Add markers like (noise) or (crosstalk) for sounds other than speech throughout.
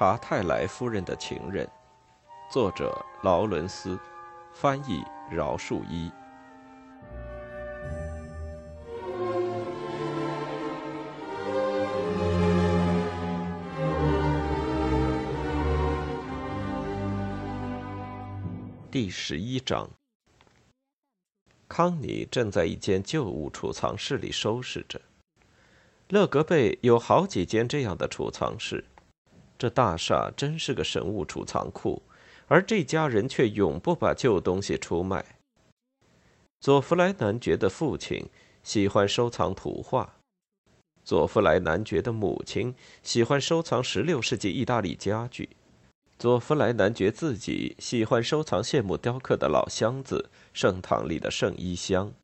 查泰莱夫人的情人，作者劳伦斯，翻译饶树一。第十一章。康妮正在一间旧物储藏室里收拾着。勒格贝有好几间这样的储藏室，这大厦真是个神物储藏库，而这家人却永不把旧东西出卖。佐弗莱男爵的父亲喜欢收藏图画，佐弗莱男爵的母亲喜欢收藏16世纪意大利家具。佐弗莱男爵自己喜欢收藏谢幕雕刻的老箱子、圣堂里的圣衣箱，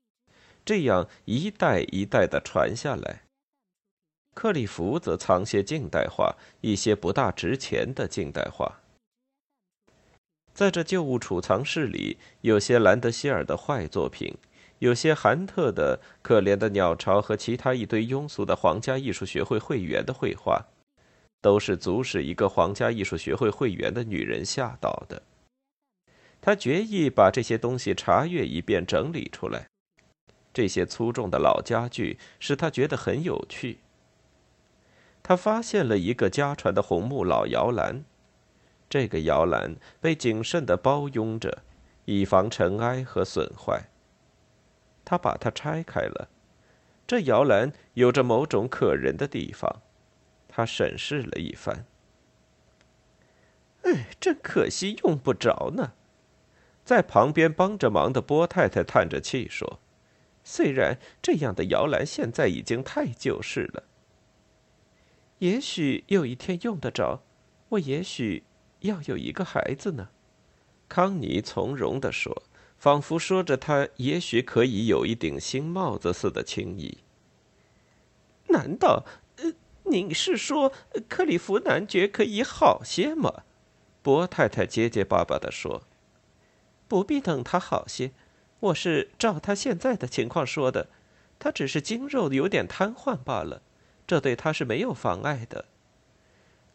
这样一代一代的传下来。克里夫则藏些近代画，一些不大值钱的近代画。在这旧物储藏室里，有些兰德希尔的坏作品，有些韩特的《可怜的鸟巢》和其他一堆庸俗的皇家艺术学会会员的绘画。都是足使一个皇家艺术学会会员的女人吓倒的。他决意把这些东西查阅一遍，整理出来。这些粗重的老家具使他觉得很有趣。他发现了一个家传的红木老摇篮，这个摇篮被谨慎地包拥着，以防尘埃和损坏。他把它拆开了。这摇篮有着某种可人的地方。他审视了一番。哎，真可惜，用不着呢。在旁边帮着忙的波太太叹着气说：“虽然这样的摇篮现在已经太旧式了，也许有一天用得着。我也许要有一个孩子呢。”康妮从容地说，仿佛说着他也许可以有一顶新帽子似的轻易。难道？呃您是说克里夫男爵可以好些吗？波太太结结巴巴地说：“不必等他好些，我是照他现在的情况说的。他只是筋肉有点瘫痪罢了，这对他是没有妨碍的。”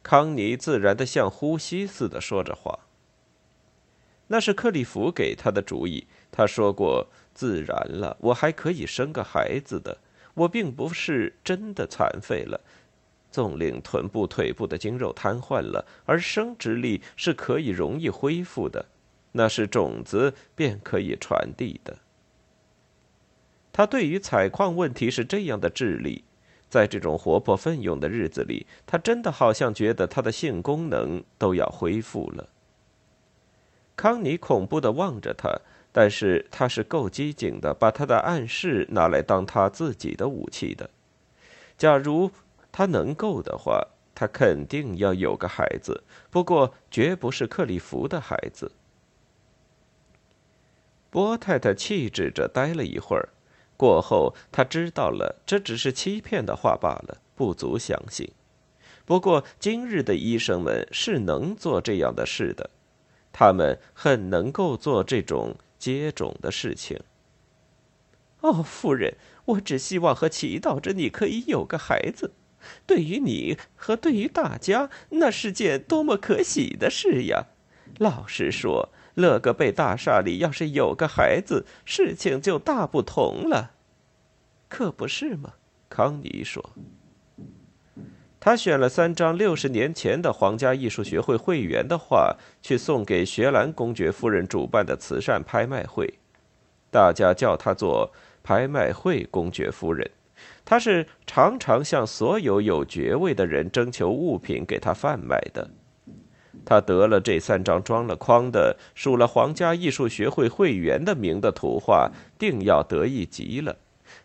康妮自然的像呼吸似的说着话。那是克里夫给他的主意。他说过：“自然了，我还可以生个孩子的。我并不是真的残废了。”纵令臀部、腿部的筋肉瘫痪了，而生殖力是可以容易恢复的，那是种子便可以传递的。他对于采矿问题是这样的智力，在这种活泼奋勇的日子里，他真的好像觉得他的性功能都要恢复了。康妮恐怖的望着他，但是他是够机警的，把他的暗示拿来当他自己的武器的。假如。他能够的话，他肯定要有个孩子，不过绝不是克里夫的孩子。波太太气质着呆了一会儿，过后他知道了，这只是欺骗的话罢了，不足相信。不过今日的医生们是能做这样的事的，他们很能够做这种接种的事情。哦，夫人，我只希望和祈祷着你可以有个孩子。对于你和对于大家，那是件多么可喜的事呀！老实说，乐格贝大厦里要是有个孩子，事情就大不同了，可不是吗？康妮说。他选了三张六十年前的皇家艺术学会会员的画，去送给学兰公爵夫人主办的慈善拍卖会，大家叫他做拍卖会公爵夫人。他是常常向所有有爵位的人征求物品给他贩卖的。他得了这三张装了框的、署了皇家艺术学会会员的名的图画，定要得意极了。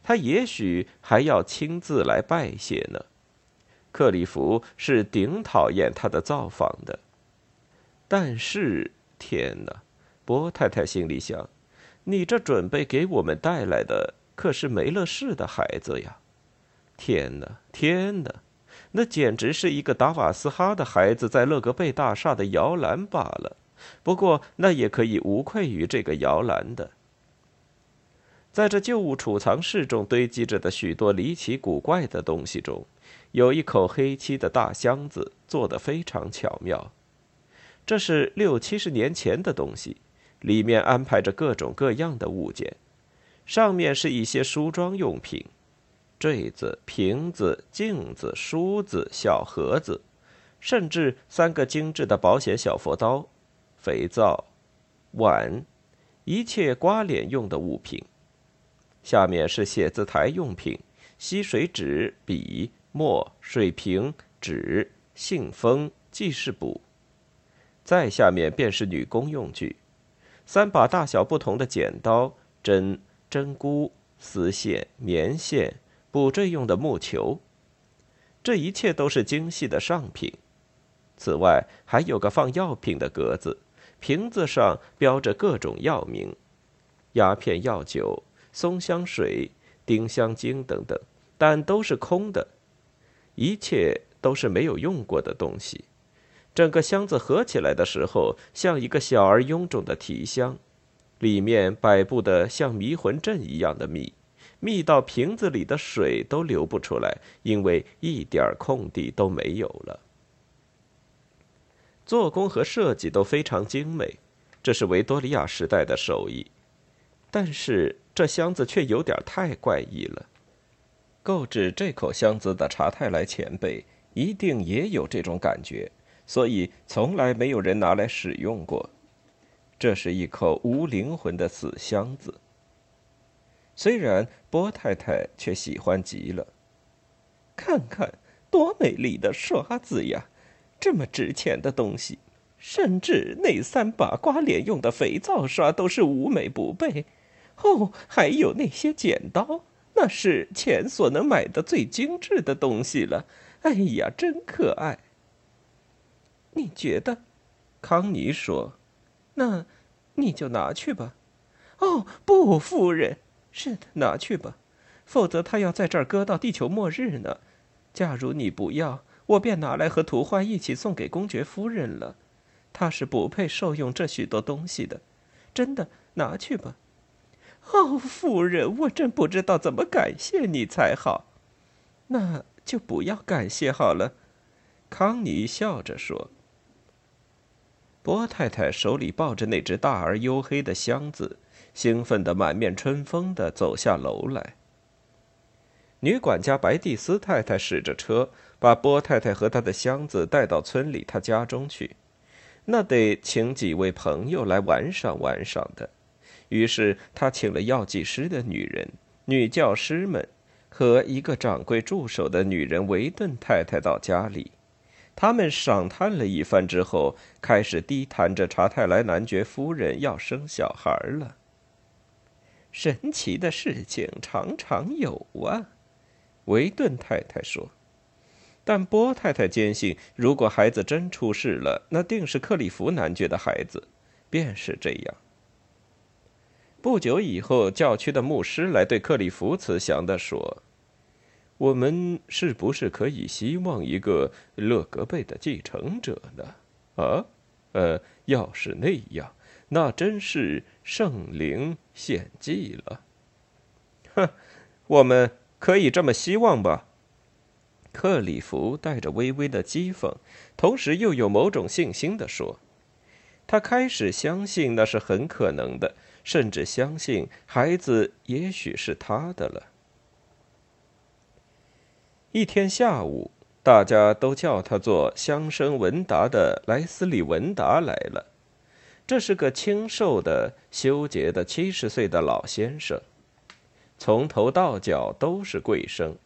他也许还要亲自来拜谢呢。克里夫是顶讨厌他的造访的。但是，天哪！波太太心里想：你这准备给我们带来的可是梅勒氏的孩子呀！天哪，天哪，那简直是一个达瓦斯哈的孩子在勒格贝大厦的摇篮罢了。不过，那也可以无愧于这个摇篮的。在这旧物储藏室中堆积着的许多离奇古怪的东西中，有一口黑漆的大箱子，做得非常巧妙。这是六七十年前的东西，里面安排着各种各样的物件，上面是一些梳妆用品，坠子、瓶子、镜子、梳子、小盒子，甚至三个精致的保险小佛刀、肥皂、碗，一切刮脸用的物品。下面是写字台用品，吸水纸、笔、墨、水瓶、纸、信封、记事簿。再下面便是女工用具，三把大小不同的剪刀、针、针箍、丝线、棉线、补缀用的木球。这一切都是精细的上品。此外，还有个放药品的格子，瓶子上标着各种药名：鸦片药酒、松香水、丁香精等等，但都是空的，一切都是没有用过的东西。整个箱子合起来的时候，像一个小而臃肿的提箱，里面摆布的像迷魂阵一样的密，密到瓶子里的水都流不出来，因为一点空地都没有了。做工和设计都非常精美，这是维多利亚时代的手艺。但是这箱子却有点太怪异了。购置这口箱子的查泰莱前辈一定也有这种感觉。所以，从来没有人拿来使用过。这是一口无灵魂的死箱子。虽然波太太却喜欢极了。看看，多美丽的刷子呀！这么值钱的东西，甚至那三把刮脸用的肥皂刷都是无美不备。哦，还有那些剪刀，那是钱所能买的最精致的东西了。哎呀，真可爱！你觉得？康妮说：“那，你就拿去吧。”哦，不，夫人，是的，拿去吧，否则他要在这儿搁到地球末日呢。假如你不要，我便拿来和图画一起送给公爵夫人了。她是不配受用这许多东西的，真的，拿去吧。哦，夫人，我真不知道怎么感谢你才好。那就不要感谢好了。”康妮笑着说。波太太手里抱着那只大而黝黑的箱子，兴奋的满面春风的走下楼来。女管家白蒂斯太太驶着车，把波太太和她的箱子带到村里她家中去，那得请几位朋友来玩赏玩赏的。于是她请了药剂师的女人、女教师们和一个掌柜助手的女人维顿太太到家里。他们赏叹了一番之后，开始低谈着查泰莱男爵夫人要生小孩了。神奇的事情常常有啊，维顿太太说。但波太太坚信，如果孩子真出事了，那定是克里夫男爵的孩子，便是这样。不久以后，教区的牧师来对克里夫慈祥地说。我们是不是可以希望一个勒格贝的继承者呢？啊，呃，要是那样，那真是圣灵献祭了。哼，我们可以这么希望吧？克里夫带着微微的讥讽，同时又有某种信心的说：“他开始相信那是很可能的，甚至相信孩子也许是他的了。”一天下午，大家都叫他做乡绅文达的莱斯利·文达来了。这是个清瘦的、修洁的七十岁的老先生，从头到脚都是贵生，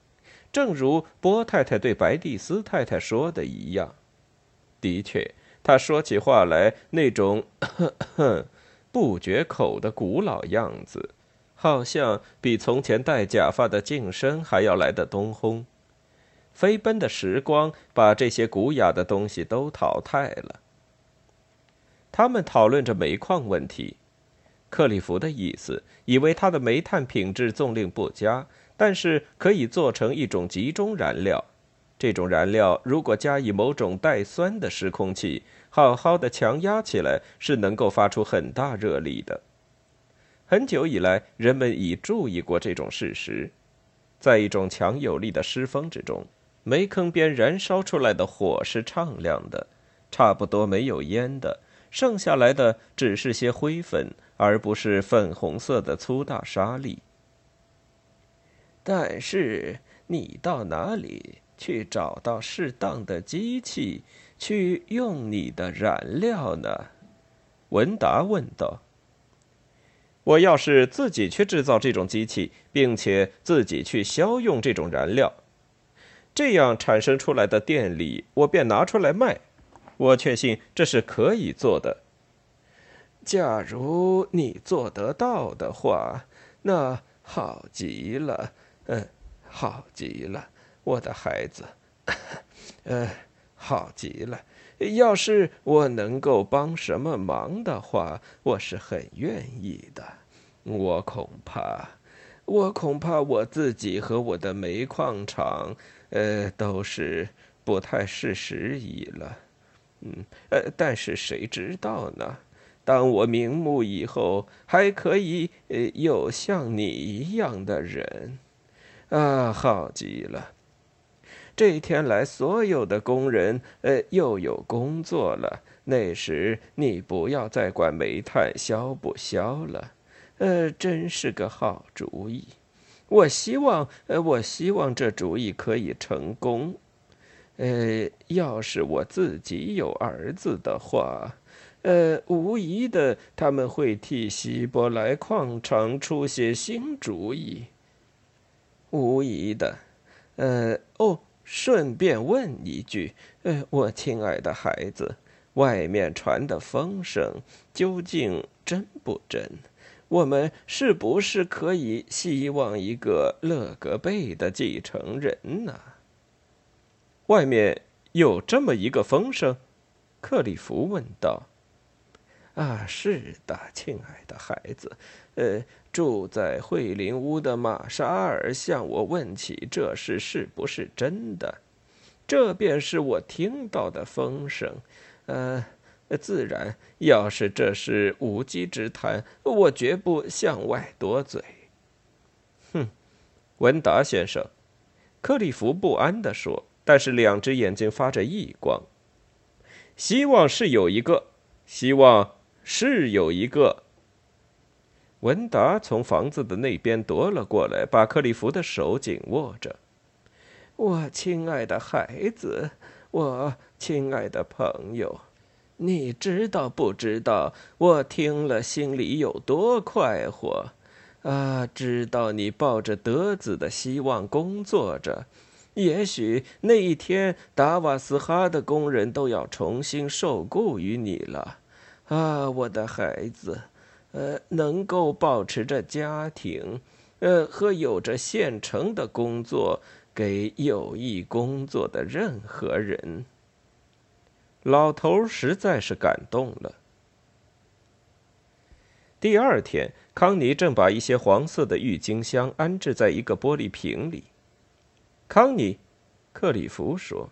正如波太太对白蒂斯太太说的一样。的确，他说起话来那种 (coughs) 不绝口的古老样子，好像比从前戴假发的净身还要来得东烘。飞奔的时光把这些古雅的东西都淘汰了。他们讨论着煤矿问题。克里夫的意思，以为他的煤炭品质纵令不佳，但是可以做成一种集中燃料。这种燃料如果加以某种带酸的湿空气，好好的强压起来，是能够发出很大热力的。很久以来，人们已注意过这种事实，在一种强有力的湿风之中。煤坑边燃烧出来的火是畅亮的，差不多没有烟的，剩下来的只是些灰粉，而不是粉红色的粗大沙粒。但是你到哪里去找到适当的机器去用你的燃料呢？文达问道。我要是自己去制造这种机器，并且自己去消用这种燃料。这样产生出来的电力，我便拿出来卖。我确信这是可以做的。假如你做得到的话，那好极了。嗯，好极了，我的孩子。嗯，(laughs) 好极了。要是我能够帮什么忙的话，我是很愿意的。我恐怕，我恐怕我自己和我的煤矿厂。呃，都是不太适时宜了，嗯，呃，但是谁知道呢？当我瞑目以后，还可以呃有像你一样的人，啊，好极了！这天来，所有的工人呃又有工作了。那时你不要再管煤炭消不消了，呃，真是个好主意。我希望，呃，我希望这主意可以成功。呃，要是我自己有儿子的话，呃，无疑的，他们会替希伯来矿场出些新主意。无疑的，呃，哦，顺便问一句，呃，我亲爱的孩子，外面传的风声究竟真不真？我们是不是可以希望一个勒格贝的继承人呢？外面有这么一个风声，克里夫问道。“啊，是的，亲爱的孩子，呃，住在惠林屋的玛莎尔向我问起这事是不是真的，这便是我听到的风声，呃。”自然，要是这是无稽之谈，我绝不向外多嘴。哼，文达先生，克里夫不安地说，但是两只眼睛发着异光。希望是有一个，希望是有一个。文达从房子的那边夺了过来，把克里夫的手紧握着。我亲爱的孩子，我亲爱的朋友。你知道不知道？我听了心里有多快活，啊！知道你抱着得子的希望工作着，也许那一天达瓦斯哈的工人都要重新受雇于你了，啊，我的孩子，呃，能够保持着家庭，呃，和有着现成的工作给有意工作的任何人。老头实在是感动了。第二天，康妮正把一些黄色的郁金香安置在一个玻璃瓶里。康妮，克里夫说：“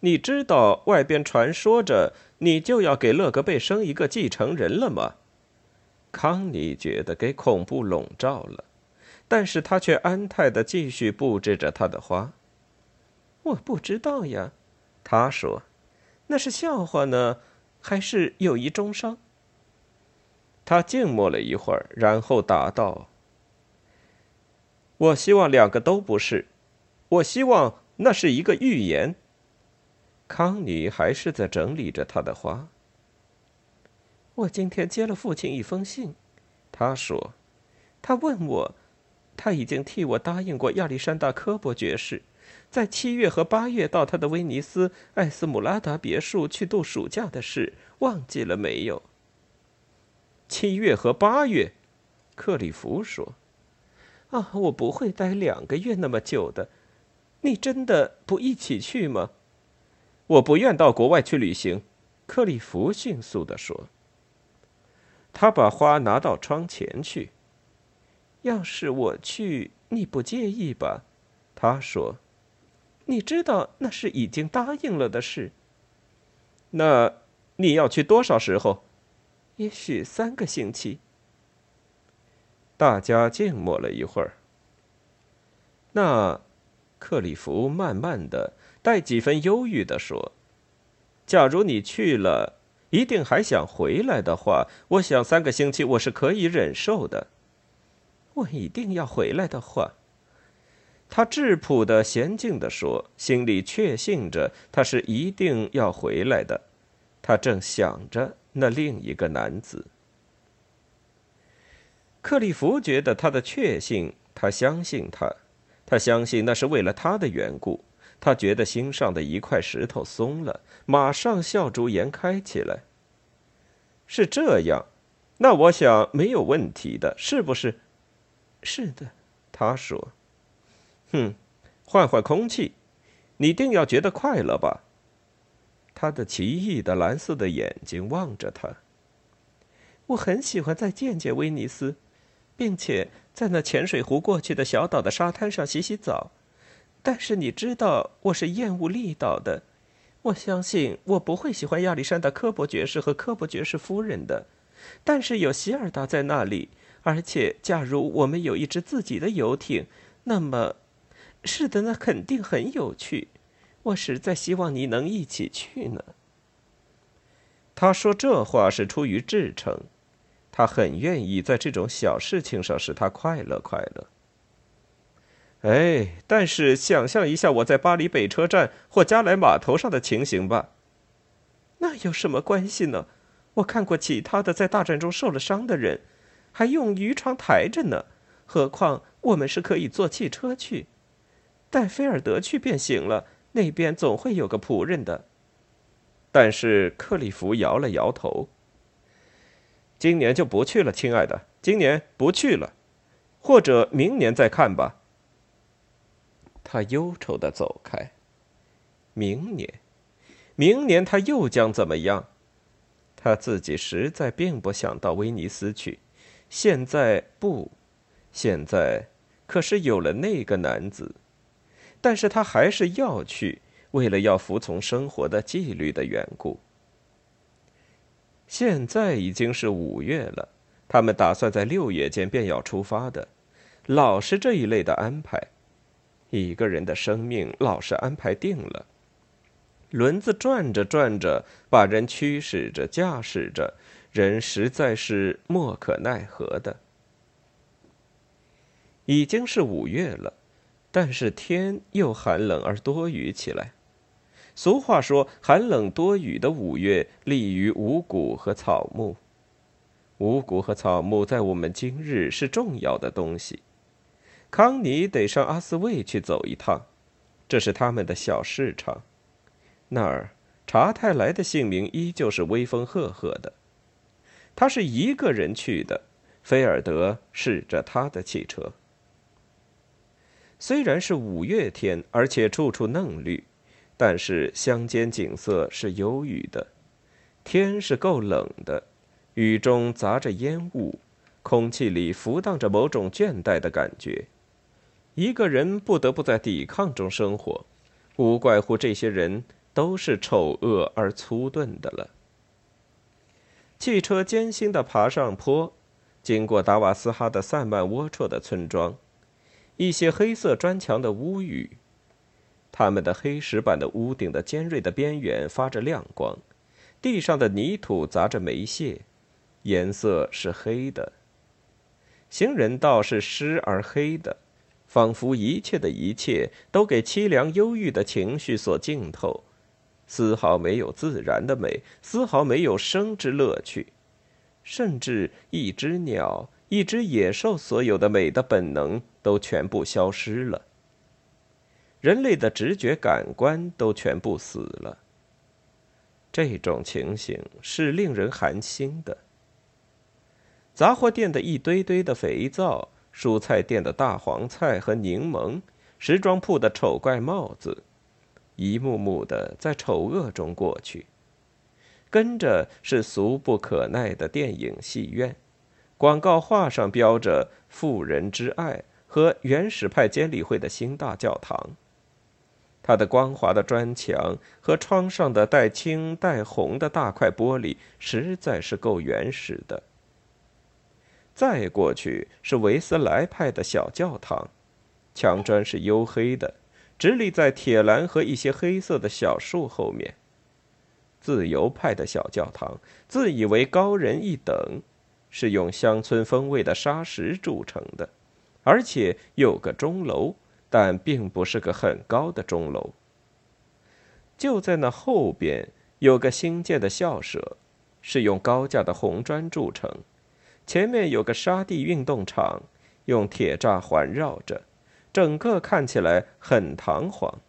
你知道外边传说着你就要给勒格贝生一个继承人了吗？”康妮觉得给恐怖笼罩了，但是他却安泰的继续布置着他的花。我不知道呀，他说。那是笑话呢，还是友谊中伤？他静默了一会儿，然后答道：“我希望两个都不是，我希望那是一个预言。”康妮还是在整理着他的花。我今天接了父亲一封信，他说：“他问我，他已经替我答应过亚历山大科伯爵士。”在七月和八月到他的威尼斯艾斯姆拉达别墅去度暑假的事，忘记了没有？七月和八月，克里夫说：“啊，我不会待两个月那么久的。你真的不一起去吗？”我不愿到国外去旅行，克里夫迅速地说。他把花拿到窗前去。要是我去，你不介意吧？他说。你知道那是已经答应了的事。那你要去多少时候？也许三个星期。大家静默了一会儿。那，克里夫慢慢的、带几分忧郁的说：“假如你去了，一定还想回来的话，我想三个星期我是可以忍受的。我一定要回来的话。”他质朴的、娴静的说，心里确信着他是一定要回来的。他正想着那另一个男子。克利夫觉得他的确信，他相信他，他相信那是为了他的缘故。他觉得心上的一块石头松了，马上笑逐颜开起来。是这样，那我想没有问题的，是不是？是的，他说。哼，换换空气，你定要觉得快乐吧？他的奇异的蓝色的眼睛望着他。我很喜欢再见见威尼斯。并且在那浅水湖过去的小岛的沙滩上洗洗澡，但是你知道我是厌恶力岛的。我相信我不会喜欢亚历山大·科伯爵士和科伯爵士夫人的。但是有希尔达在那里，而且假如我们有一只自己的游艇，那么，是的，那肯定很有趣。我实在希望你能一起去呢。他说这话是出于至诚。他很愿意在这种小事情上使他快乐快乐。哎，但是想象一下我在巴黎北车站或加莱码头上的情形吧。那有什么关系呢？我看过其他的在大战中受了伤的人，还用渔船抬着呢。何况我们是可以坐汽车去，带菲尔德去便行了。那边总会有个仆人的。但是克里夫摇了摇头。今年就不去了，亲爱的。今年不去了，或者明年再看吧。他忧愁的走开。明年，明年他又将怎么样？他自己实在并不想到威尼斯去。现在不，现在可是有了那个男子，但是他还是要去，为了要服从生活的纪律的缘故。现在已经是五月了，他们打算在六月间便要出发的。老是这一类的安排，一个人的生命老是安排定了。轮子转着转着，把人驱使着、驾驶着，人实在是莫可奈何的。已经是五月了，但是天又寒冷而多雨起来。俗话说：“寒冷多雨的五月，利于五谷和草木。五谷和草木在我们今日是重要的东西。”康妮得上阿斯卫去走一趟，这是他们的小市场。那儿查泰莱的姓名依旧是威风赫赫的。他是一个人去的，菲尔德驶着他的汽车。虽然是五月天，而且处处嫩绿。但是乡间景色是忧郁的，天是够冷的，雨中杂着烟雾，空气里浮荡着某种倦怠的感觉。一个人不得不在抵抗中生活，无怪乎这些人都是丑恶而粗钝的了。汽车艰辛地爬上坡，经过达瓦斯哈的散漫龌龊的村庄，一些黑色砖墙的屋宇。他们的黑石板的屋顶的尖锐的边缘发着亮光，地上的泥土砸着煤屑，颜色是黑的。行人道是湿而黑的，仿佛一切的一切都给凄凉忧郁的情绪所浸透，丝毫没有自然的美，丝毫没有生之乐趣，甚至一只鸟、一只野兽所有的美的本能都全部消失了。人类的直觉感官都全部死了。这种情形是令人寒心的。杂货店的一堆堆的肥皂，蔬菜店的大黄菜和柠檬，时装铺的丑怪帽子，一幕幕的在丑恶中过去。跟着是俗不可耐的电影戏院，广告画上标着“富人之爱”和原始派监理会的新大教堂。它的光滑的砖墙和窗上的带青带红的大块玻璃实在是够原始的。再过去是维斯莱派的小教堂，墙砖是黝黑的，直立在铁栏和一些黑色的小树后面。自由派的小教堂，自以为高人一等，是用乡村风味的沙石铸成的，而且有个钟楼，但并不是个很高的钟楼。就在那后边有个新建的校舍，是用高架的红砖铸成，前面有个沙地运动场，用铁栅环绕着，整个看起来很堂皇，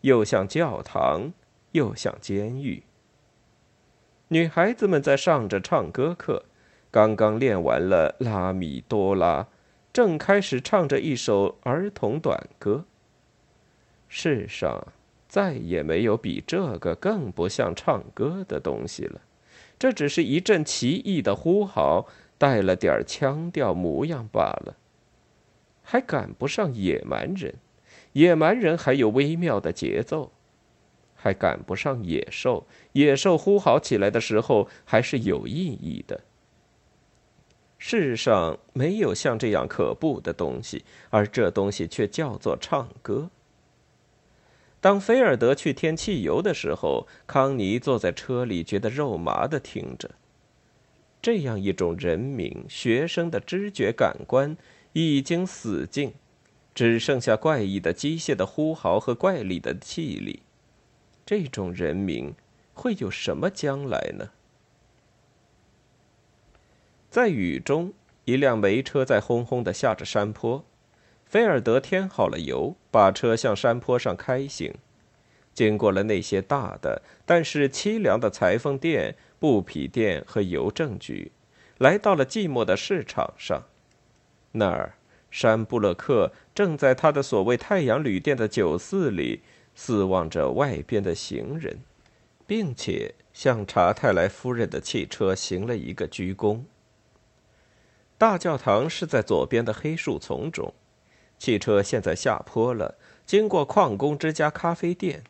又像教堂，又像监狱。女孩子们在上着唱歌课，刚刚练完了拉米多拉，正开始唱着一首儿童短歌。世上再也没有比这个更不像唱歌的东西了，这只是一阵奇异的呼号，带了点腔调模样罢了，还赶不上野蛮人。野蛮人还有微妙的节奏。还赶不上野兽，野兽呼嚎起来的时候还是有意义的。世上没有像这样可怖的东西，而这东西却叫做唱歌。当菲尔德去添汽油的时候，康妮坐在车里，觉得肉麻的听着。这样一种人民学生的知觉感官已经死尽，只剩下怪异的机械的呼嚎和怪力的气力。这种人民会有什么将来呢？在雨中，一辆煤车在轰轰的下着山坡。菲尔德添好了油，把车向山坡上开行，经过了那些大的但是凄凉的裁缝店、布匹店和邮政局，来到了寂寞的市场上。那儿，山布勒克正在他的所谓太阳旅店的酒肆里。四望着外边的行人，并且向查泰莱夫人的汽车行了一个鞠躬。大教堂是在左边的黑树丛中，汽车现在下坡了，经过矿工之家咖啡店。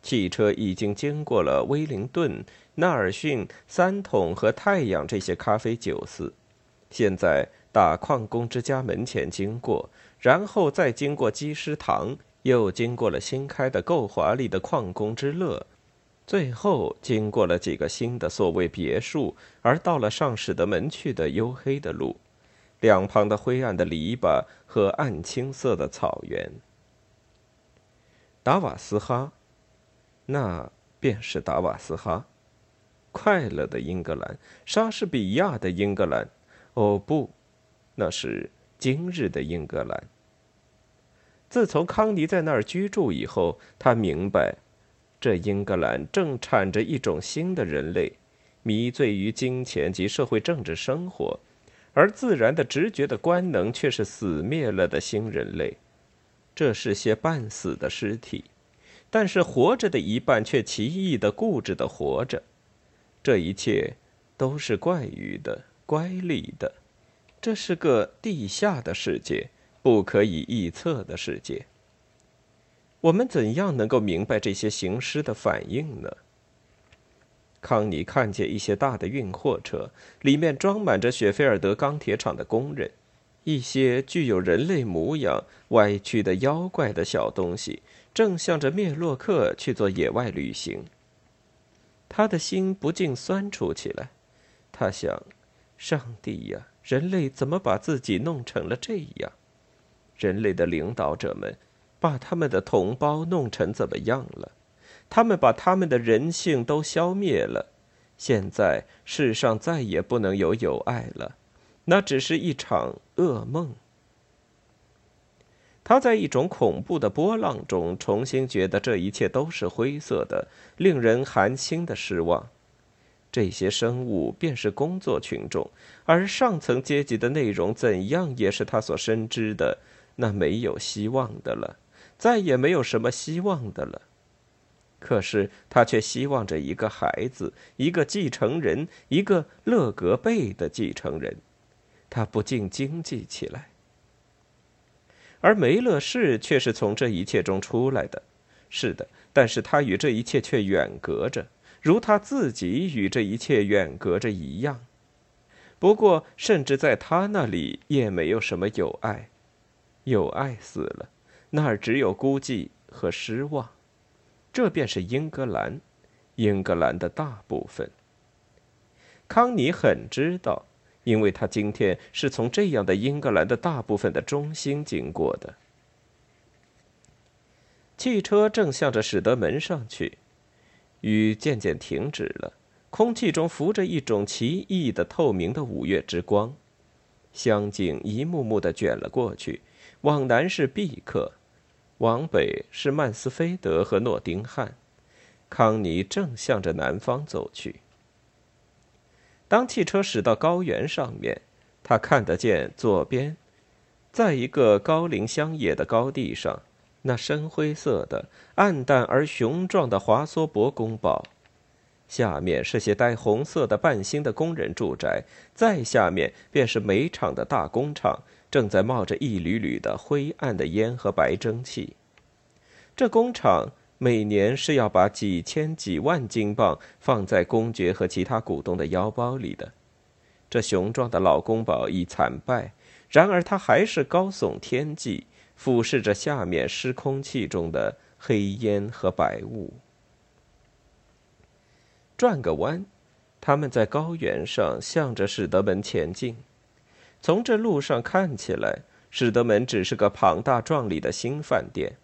汽车已经经过了威灵顿、纳尔逊、三桶和太阳这些咖啡酒肆，现在打矿工之家门前经过，然后再经过基师堂。又经过了新开的够华丽的矿工之乐，最后经过了几个新的所谓别墅，而到了上史德门去的黝黑的路，两旁的灰暗的篱笆和暗青色的草原。达瓦斯哈，那便是达瓦斯哈，快乐的英格兰，莎士比亚的英格兰。哦不，那是今日的英格兰。自从康妮在那儿居住以后，他明白，这英格兰正产着一种新的人类，迷醉于金钱及社会政治生活，而自然的直觉的官能却是死灭了的新人类。这是些半死的尸体，但是活着的一半却奇异的、固执的活着。这一切都是怪异的、乖戾的。这是个地下的世界。不可以臆测的世界。我们怎样能够明白这些行尸的反应呢？康妮看见一些大的运货车，里面装满着雪菲尔德钢铁厂的工人，一些具有人类模样、歪曲的妖怪的小东西，正向着灭洛克去做野外旅行。他的心不禁酸楚起来。他想：上帝呀，人类怎么把自己弄成了这样？人类的领导者们，把他们的同胞弄成怎么样了？他们把他们的人性都消灭了。现在世上再也不能有友爱了，那只是一场噩梦。他在一种恐怖的波浪中，重新觉得这一切都是灰色的，令人寒心的失望。这些生物便是工作群众，而上层阶级的内容怎样，也是他所深知的。那没有希望的了，再也没有什么希望的了。可是他却希望着一个孩子，一个继承人，一个勒格贝的继承人。他不禁惊悸起来。而梅勒士却是从这一切中出来的，是的，但是他与这一切却远隔着，如他自己与这一切远隔着一样。不过，甚至在他那里也没有什么友爱。友爱死了，那儿只有孤寂和失望。这便是英格兰，英格兰的大部分。康妮很知道，因为他今天是从这样的英格兰的大部分的中心经过的。汽车正向着史德门上去，雨渐渐停止了，空气中浮着一种奇异的透明的五月之光，香景一幕幕的卷了过去。往南是毕克，往北是曼斯菲德和诺丁汉。康妮正向着南方走去。当汽车驶到高原上面，他看得见左边，在一个高林乡野的高地上。那深灰色的、暗淡而雄壮的华索伯宫堡，下面是些带红色的半星的工人住宅，再下面便是煤厂的大工厂，正在冒着一缕缕的灰暗的烟和白蒸汽。这工厂每年是要把几千几万金镑放在公爵和其他股东的腰包里的。这雄壮的老宫堡已惨败，然而它还是高耸天际。俯视着下面湿空气中的黑烟和白雾，转个弯，他们在高原上向着史德门前进。从这路上看起来，史德门只是个庞大壮丽的新饭店。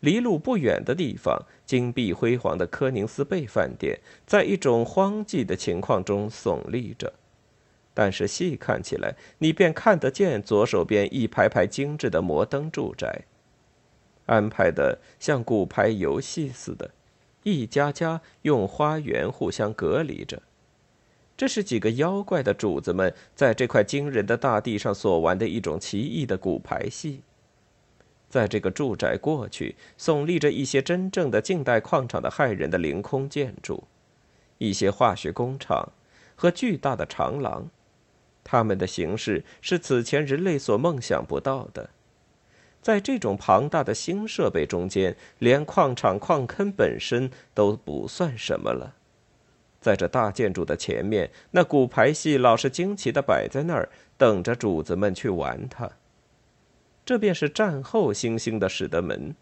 离路不远的地方，金碧辉煌的科宁斯贝饭店在一种荒寂的情况中耸立着。但是细看起来，你便看得见左手边一排排精致的摩登住宅，安排的像骨牌游戏似的，一家家用花园互相隔离着。这是几个妖怪的主子们在这块惊人的大地上所玩的一种奇异的骨牌戏。在这个住宅过去，耸立着一些真正的近代矿场的骇人的凌空建筑，一些化学工厂和巨大的长廊。它们的形式是此前人类所梦想不到的，在这种庞大的新设备中间，连矿场矿坑本身都不算什么了。在这大建筑的前面，那骨牌戏老是惊奇的摆在那儿，等着主子们去玩它。这便是战后新兴的史德门，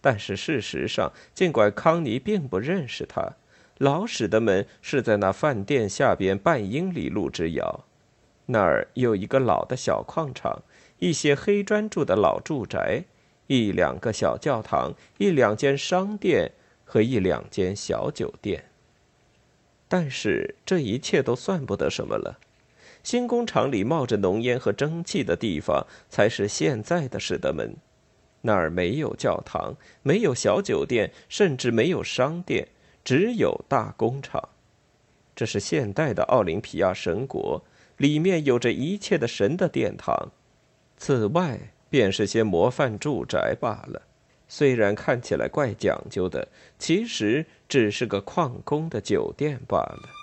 但是事实上，尽管康尼并不认识它，老史德门是在那饭店下边半英里路之遥。那儿有一个老的小矿场，一些黑砖筑的老住宅，一两个小教堂，一两间商店和一两间小酒店。但是这一切都算不得什么了。新工厂里冒着浓烟和蒸汽的地方，才是现在的史德门。那儿没有教堂，没有小酒店，甚至没有商店，只有大工厂。这是现代的奥林匹亚神国。里面有着一切的神的殿堂，此外便是些模范住宅罢了。虽然看起来怪讲究的，其实只是个矿工的酒店罢了。